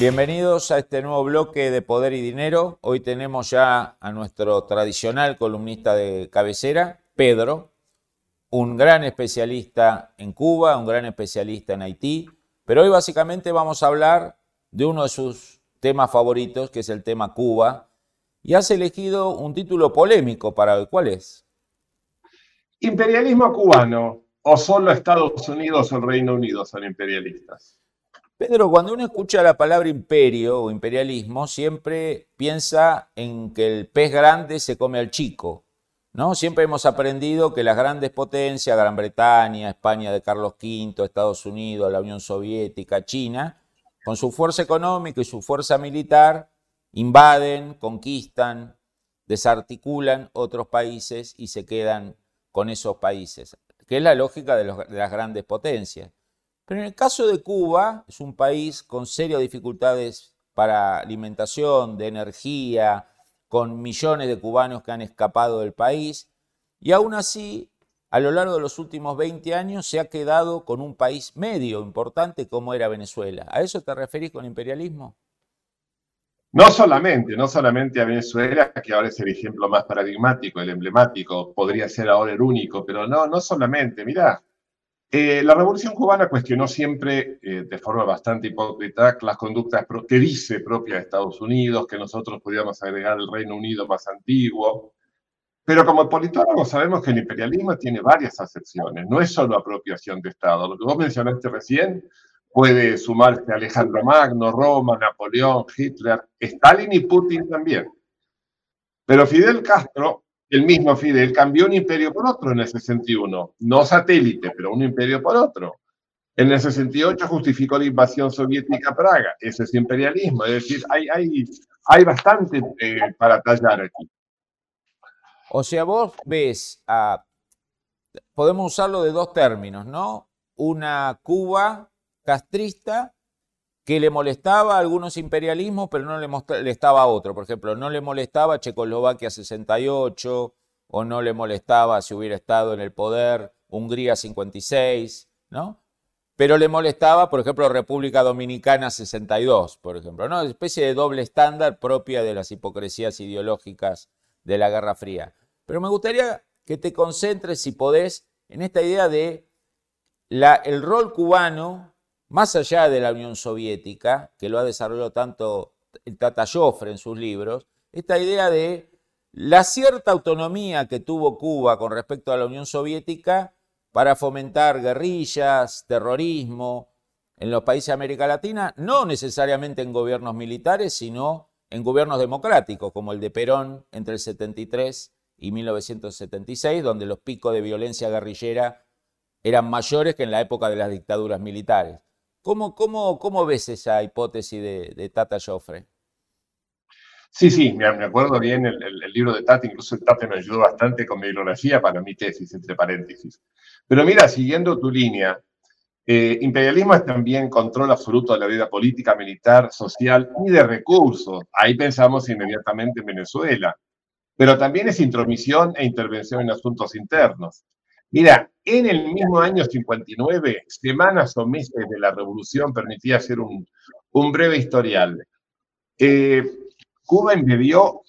Bienvenidos a este nuevo bloque de Poder y Dinero. Hoy tenemos ya a nuestro tradicional columnista de cabecera, Pedro, un gran especialista en Cuba, un gran especialista en Haití, pero hoy básicamente vamos a hablar de uno de sus temas favoritos, que es el tema Cuba, y has elegido un título polémico para hoy. ¿Cuál es? Imperialismo cubano, o solo Estados Unidos o el Reino Unido son imperialistas. Pedro, cuando uno escucha la palabra imperio o imperialismo, siempre piensa en que el pez grande se come al chico. ¿no? Siempre hemos aprendido que las grandes potencias, Gran Bretaña, España de Carlos V, Estados Unidos, la Unión Soviética, China, con su fuerza económica y su fuerza militar, invaden, conquistan, desarticulan otros países y se quedan con esos países, que es la lógica de, de las grandes potencias. Pero en el caso de Cuba, es un país con serias dificultades para alimentación, de energía, con millones de cubanos que han escapado del país, y aún así, a lo largo de los últimos 20 años, se ha quedado con un país medio importante como era Venezuela. ¿A eso te referís con imperialismo? No solamente, no solamente a Venezuela, que ahora es el ejemplo más paradigmático, el emblemático, podría ser ahora el único, pero no, no solamente. Mirá, eh, la Revolución Cubana cuestionó siempre, eh, de forma bastante hipócrita, las conductas que dice propia de Estados Unidos, que nosotros podíamos agregar el Reino Unido más antiguo. Pero como politólogos sabemos que el imperialismo tiene varias acepciones, no es solo apropiación de Estado. Lo que vos mencionaste recién puede sumarse Alejandro Magno, Roma, Napoleón, Hitler, Stalin y Putin también. Pero Fidel Castro el mismo Fidel cambió un imperio por otro en el 61, no satélite, pero un imperio por otro. En el 68 justificó la invasión soviética a Praga, ese es imperialismo, es decir, hay, hay, hay bastante eh, para tallar aquí. O sea, vos ves, podemos usarlo de dos términos, ¿no? Una Cuba castrista que le molestaba a algunos imperialismos, pero no le molestaba a otro. Por ejemplo, no le molestaba Checoslovaquia 68, o no le molestaba si hubiera estado en el poder Hungría 56, ¿no? Pero le molestaba, por ejemplo, República Dominicana 62, por ejemplo, ¿no? Una especie de doble estándar propia de las hipocresías ideológicas de la Guerra Fría. Pero me gustaría que te concentres, si podés, en esta idea de la, el rol cubano más allá de la Unión Soviética, que lo ha desarrollado tanto el Tata Joffre en sus libros, esta idea de la cierta autonomía que tuvo Cuba con respecto a la Unión Soviética para fomentar guerrillas, terrorismo en los países de América Latina, no necesariamente en gobiernos militares, sino en gobiernos democráticos, como el de Perón entre el 73 y 1976, donde los picos de violencia guerrillera eran mayores que en la época de las dictaduras militares. ¿Cómo, cómo, cómo ves esa hipótesis de, Tata Joffre? Sí, sí, me, acuerdo bien el, libro de Tata, incluso el Tata me ayudó bastante con mi bibliografía para mi tesis, entre paréntesis. Pero mira, siguiendo tu línea, eh, imperialismo es también control absoluto de la vida política, militar, social y de recursos. Ahí pensamos inmediatamente en Venezuela. Pero también es intromisión e intervención en asuntos internos. Mira, en el mismo año 59, semanas o meses de la revolución, permitía hacer un, breve historial. Eh, Cuba envió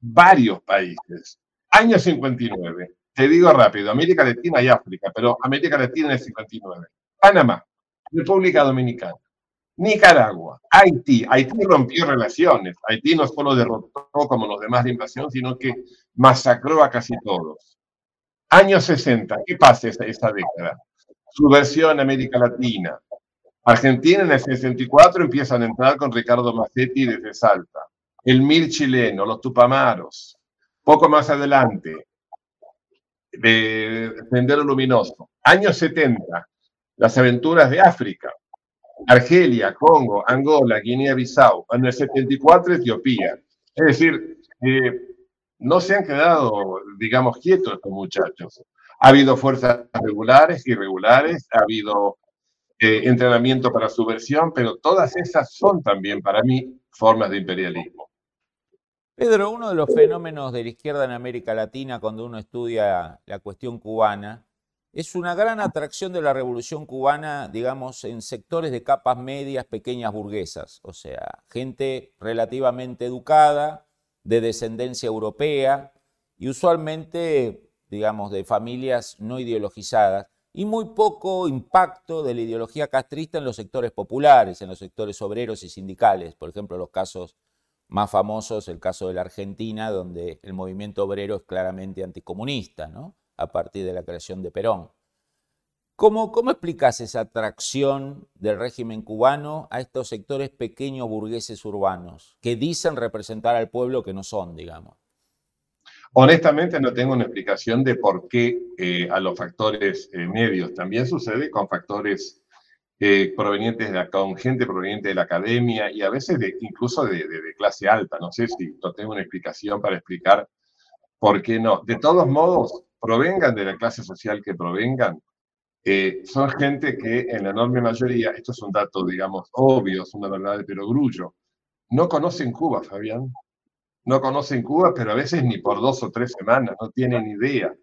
varios países. Año 59, te digo rápido, América Latina y África, pero América Latina en el 59. Panamá, República Dominicana, Nicaragua, Haití. Haití rompió relaciones. Haití no solo derrotó como los demás la invasión, sino que masacró a casi todos. Años 60, ¿qué pasa esa, esa década? Subversión América Latina. Argentina en el 64 empiezan a entrar con Ricardo Massetti desde Salta. El Mil chileno, los Tupamaros. Poco más adelante, de Sendero Luminoso. Años 70, las aventuras de África. Argelia, Congo, Angola, Guinea-Bissau, en el 74 Etiopía. Es decir, eh, no se han quedado, digamos, quietos estos muchachos. Ha habido fuerzas regulares, irregulares, ha habido eh, entrenamiento para subversión, pero todas esas son también para mí formas de imperialismo. Pedro, uno de los fenómenos de la izquierda en América Latina cuando uno estudia la cuestión cubana es una gran atracción de la revolución cubana, digamos, en sectores de capas medias, pequeñas burguesas, o sea, gente relativamente educada, de descendencia europea y usualmente, digamos, de familias no ideologizadas, y muy poco impacto de la ideología castrista en los sectores populares, en los sectores obreros y sindicales, por ejemplo, los casos más famosos, el caso de la Argentina, donde el movimiento obrero es claramente anticomunista, ¿no? a partir de la creación de Perón. ¿Cómo, ¿Cómo explicas esa atracción del régimen cubano a estos sectores pequeños burgueses urbanos que dicen representar al pueblo que no son, digamos? Honestamente no tengo una explicación de por qué eh, a los factores eh, medios. También sucede con factores eh, provenientes de con gente proveniente de la academia y a veces de, incluso de, de, clase alta. No sé si no tengo una explicación para explicar por qué no. De todos modos, provengan de la clase social que provengan, eh, son gente que en la enorme mayoría, esto es un dato, digamos, obvio, una verdad de perogrullo, no conocen Cuba, Fabián. No conocen Cuba, pero a veces ni por dos o tres semanas, no tienen idea.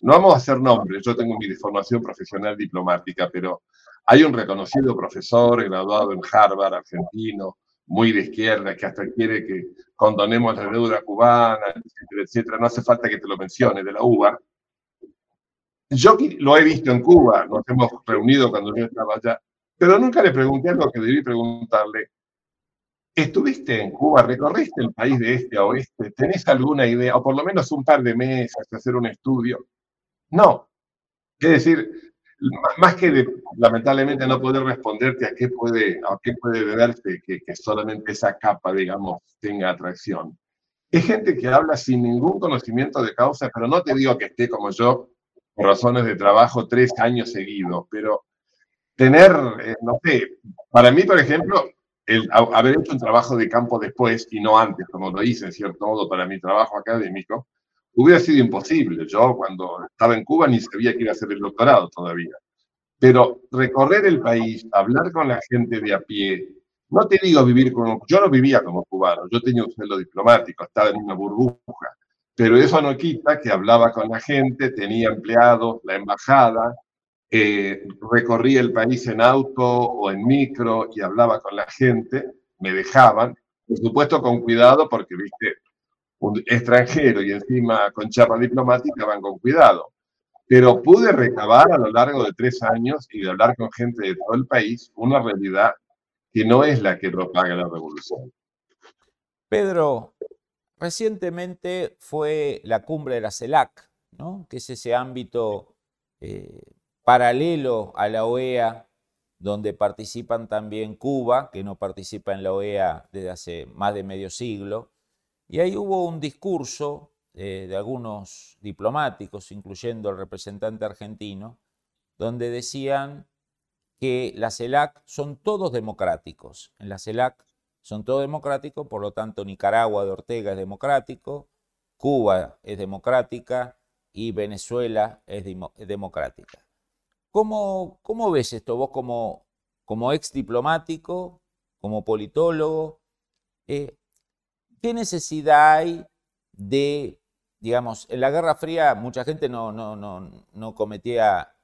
No vamos a hacer nombres, yo tengo mi formación profesional diplomática, pero hay un reconocido profesor graduado en Harvard, argentino, muy de izquierda, que hasta quiere que condonemos la deuda cubana, etcétera, etcétera. No hace falta que te lo mencione, de la UBA, yo lo he visto en Cuba, nos hemos reunido cuando yo estaba allá, pero nunca le pregunté algo que debí preguntarle. ¿Estuviste en Cuba? ¿Recorriste el país de este a oeste? ¿Tenés alguna idea? O por lo menos un par de meses de hacer un estudio. No. Es decir, más que lamentablemente no poder responderte a qué puede, a qué puede deberse que, que solamente esa capa, digamos, tenga atracción. Es gente que habla sin ningún conocimiento de causa, pero no te digo que esté como yo por razones de trabajo tres años seguidos, pero tener, eh, no sé, para mí, por ejemplo, el haber hecho un trabajo de campo después y no antes, como lo hice en cierto modo para mi trabajo académico, hubiera sido imposible. Yo cuando estaba en Cuba ni sabía que iba a hacer el doctorado todavía. Pero recorrer el país, hablar con la gente de a pie, no te digo vivir como, yo no vivía como cubano, yo tenía un sueldo diplomático, estaba en una burbuja, pero eso no quita que hablaba con la gente, tenía empleados, la embajada, eh, recorría el país en auto o en micro y hablaba con la gente, me dejaban, por supuesto con cuidado porque, viste, un extranjero y encima con chapa diplomática van con cuidado. Pero pude recabar a lo largo de tres años y de hablar con gente de todo el país una realidad que no es la que propaga la revolución. Pedro, Recientemente fue la cumbre de la CELAC, que es ese ámbito eh, paralelo a la OEA, donde participan también Cuba, que no participa en la OEA desde hace más de medio siglo. Y ahí hubo un discurso eh, de algunos diplomáticos, incluyendo el representante argentino, donde decían que la CELAC son todos democráticos. En la CELAC son todos democráticos, por lo tanto Nicaragua de Ortega es democrático, Cuba es democrática y Venezuela es democrática. ¿Cómo, ¿Cómo, ves esto vos como, como ex diplomático, como politólogo? Eh, ¿Qué necesidad hay de, digamos, en la Guerra Fría mucha gente no, no, no, no cometía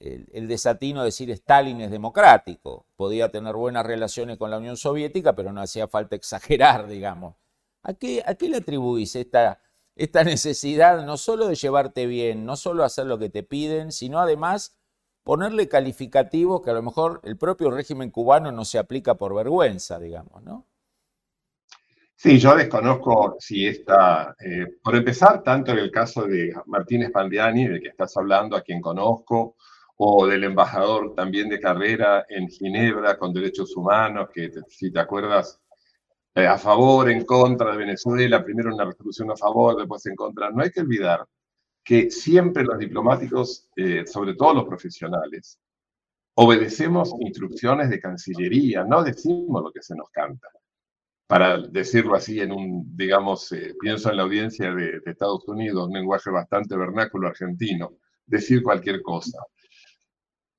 el, desatino de decir Stalin es democrático. Podía tener buenas relaciones con la Unión Soviética, pero no hacía falta exagerar, digamos. ¿A qué, a qué le atribuís esta, esta necesidad no solo de llevarte bien, no solo hacer lo que te piden, sino además ponerle calificativos que a lo mejor el propio régimen cubano no se aplica por vergüenza, digamos, ¿no? Sí, yo desconozco si está, eh, por empezar, tanto en el caso de Martínez Pandiani, de que estás hablando, a quien conozco, o del embajador también de carrera en Ginebra con derechos humanos, que si te acuerdas, eh, a favor, en contra de Venezuela, primero una resolución a favor, después en contra. No hay que olvidar que siempre los diplomáticos, eh, sobre todo los profesionales, obedecemos instrucciones de Cancillería, no decimos lo que se nos canta. Para decirlo así en un, digamos, eh, pienso en la audiencia de, de Estados Unidos, un lenguaje bastante vernáculo argentino, decir cualquier cosa.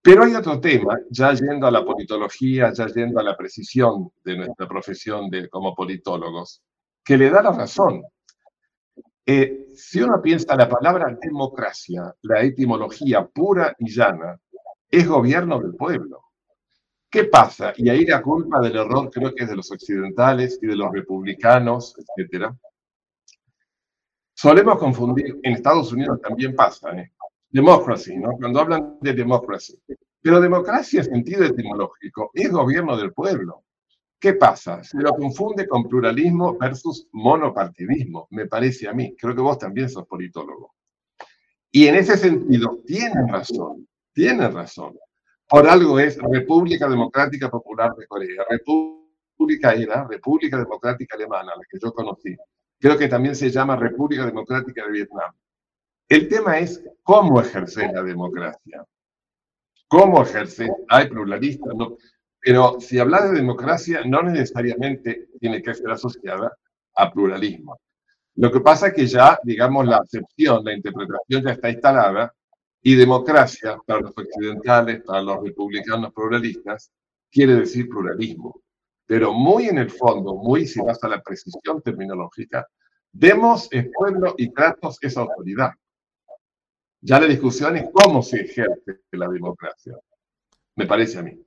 Pero hay otro tema, ya yendo a la politología, ya yendo a la precisión de nuestra profesión de, como politólogos, que le da la razón. Eh, si uno piensa la palabra democracia, la etimología pura y llana, es gobierno del pueblo. ¿Qué pasa? Y ahí la culpa del error creo que es de los occidentales y de los republicanos, etc. Solemos confundir, en Estados Unidos también pasa, ¿eh? Democracy, ¿no? Cuando hablan de democracy. Pero democracia en sentido etimológico es gobierno del pueblo. ¿Qué pasa? Se lo confunde con pluralismo versus monopartidismo, me parece a mí. Creo que vos también sos politólogo. Y en ese sentido, tienen razón, tienen razón. Por algo es República Democrática Popular de Corea. República era República Democrática Alemana, la que yo conocí. Creo que también se llama República Democrática de Vietnam. El tema es cómo ejercer la democracia. ¿Cómo ejercer? Hay pluralistas, no. Pero si habla de democracia, no necesariamente tiene que ser asociada a pluralismo. Lo que pasa es que ya, digamos, la acepción, la interpretación ya está instalada y democracia para los occidentales, para los republicanos pluralistas, quiere decir pluralismo. Pero muy en el fondo, muy si vas a la precisión terminológica, demos es pueblo y Kratos es autoridad. Ya la discusión es cómo se ejerce la democracia, me parece a mí.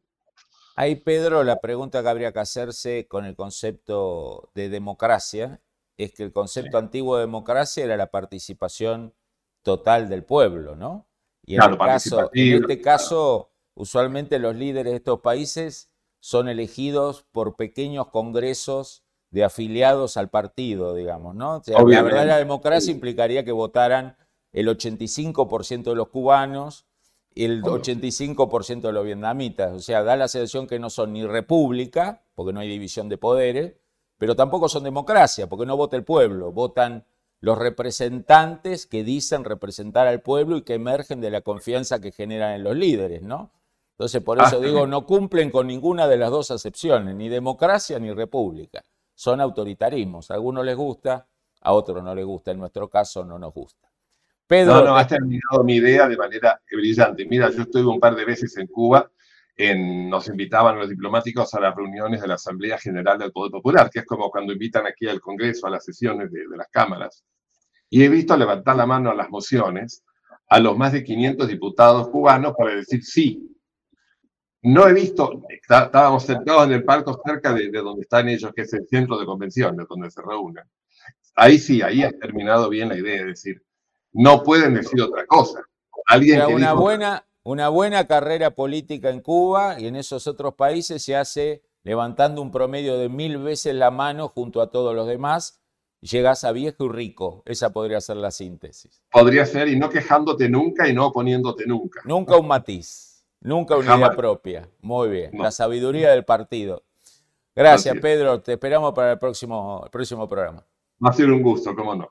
Ahí, Pedro, la pregunta que habría que hacerse con el concepto de democracia es que el concepto antiguo de democracia era la participación total del pueblo, ¿no? Y en, caso, en este caso, usualmente los líderes de estos países son elegidos por pequeños congresos de afiliados al partido, digamos, ¿no? la verdadera democracia implicaría que votaran el 85% de los cubanos y el 85% de los vietnamitas. O sea, da la sensación que no son ni república, porque no hay división de poderes, pero tampoco son democracia, porque no vota el pueblo, votan los representantes que dicen representar al pueblo y que emergen de la confianza que generan en los líderes, ¿no? Entonces, por eso ah, digo, no cumplen con ninguna de las dos acepciones, ni democracia ni república. Son autoritarismos. A algunos les gusta, a otros no les gusta. En nuestro caso no nos gusta. Pedro, no, no, has terminado mi idea de manera brillante. Mira, yo estuve un par de veces en Cuba, en, nos invitaban los diplomáticos a las reuniones de la Asamblea General del Poder Popular, que es como cuando invitan aquí al Congreso a las sesiones de, las cámaras. Y he visto levantar la mano a las mociones a los más de 500 diputados cubanos para decir sí. No he visto, estábamos sentados en el palco cerca de, de donde están ellos, que es el centro de convenciones, donde se reúnen. Ahí sí, ahí ha terminado bien la idea de decir, no pueden decir otra cosa. Alguien una, buena, una buena carrera política en Cuba y en esos otros países se hace levantando un promedio de mil veces la mano junto a todos los demás, llegas a viejo y rico. Esa podría ser la síntesis. Podría ser, y no quejándote nunca y no oponiéndote nunca. Nunca un matiz, nunca una idea propia. Muy bien, la sabiduría del partido. Gracias, Pedro. Te esperamos para el próximo, el próximo programa. Va a ser un gusto, cómo no.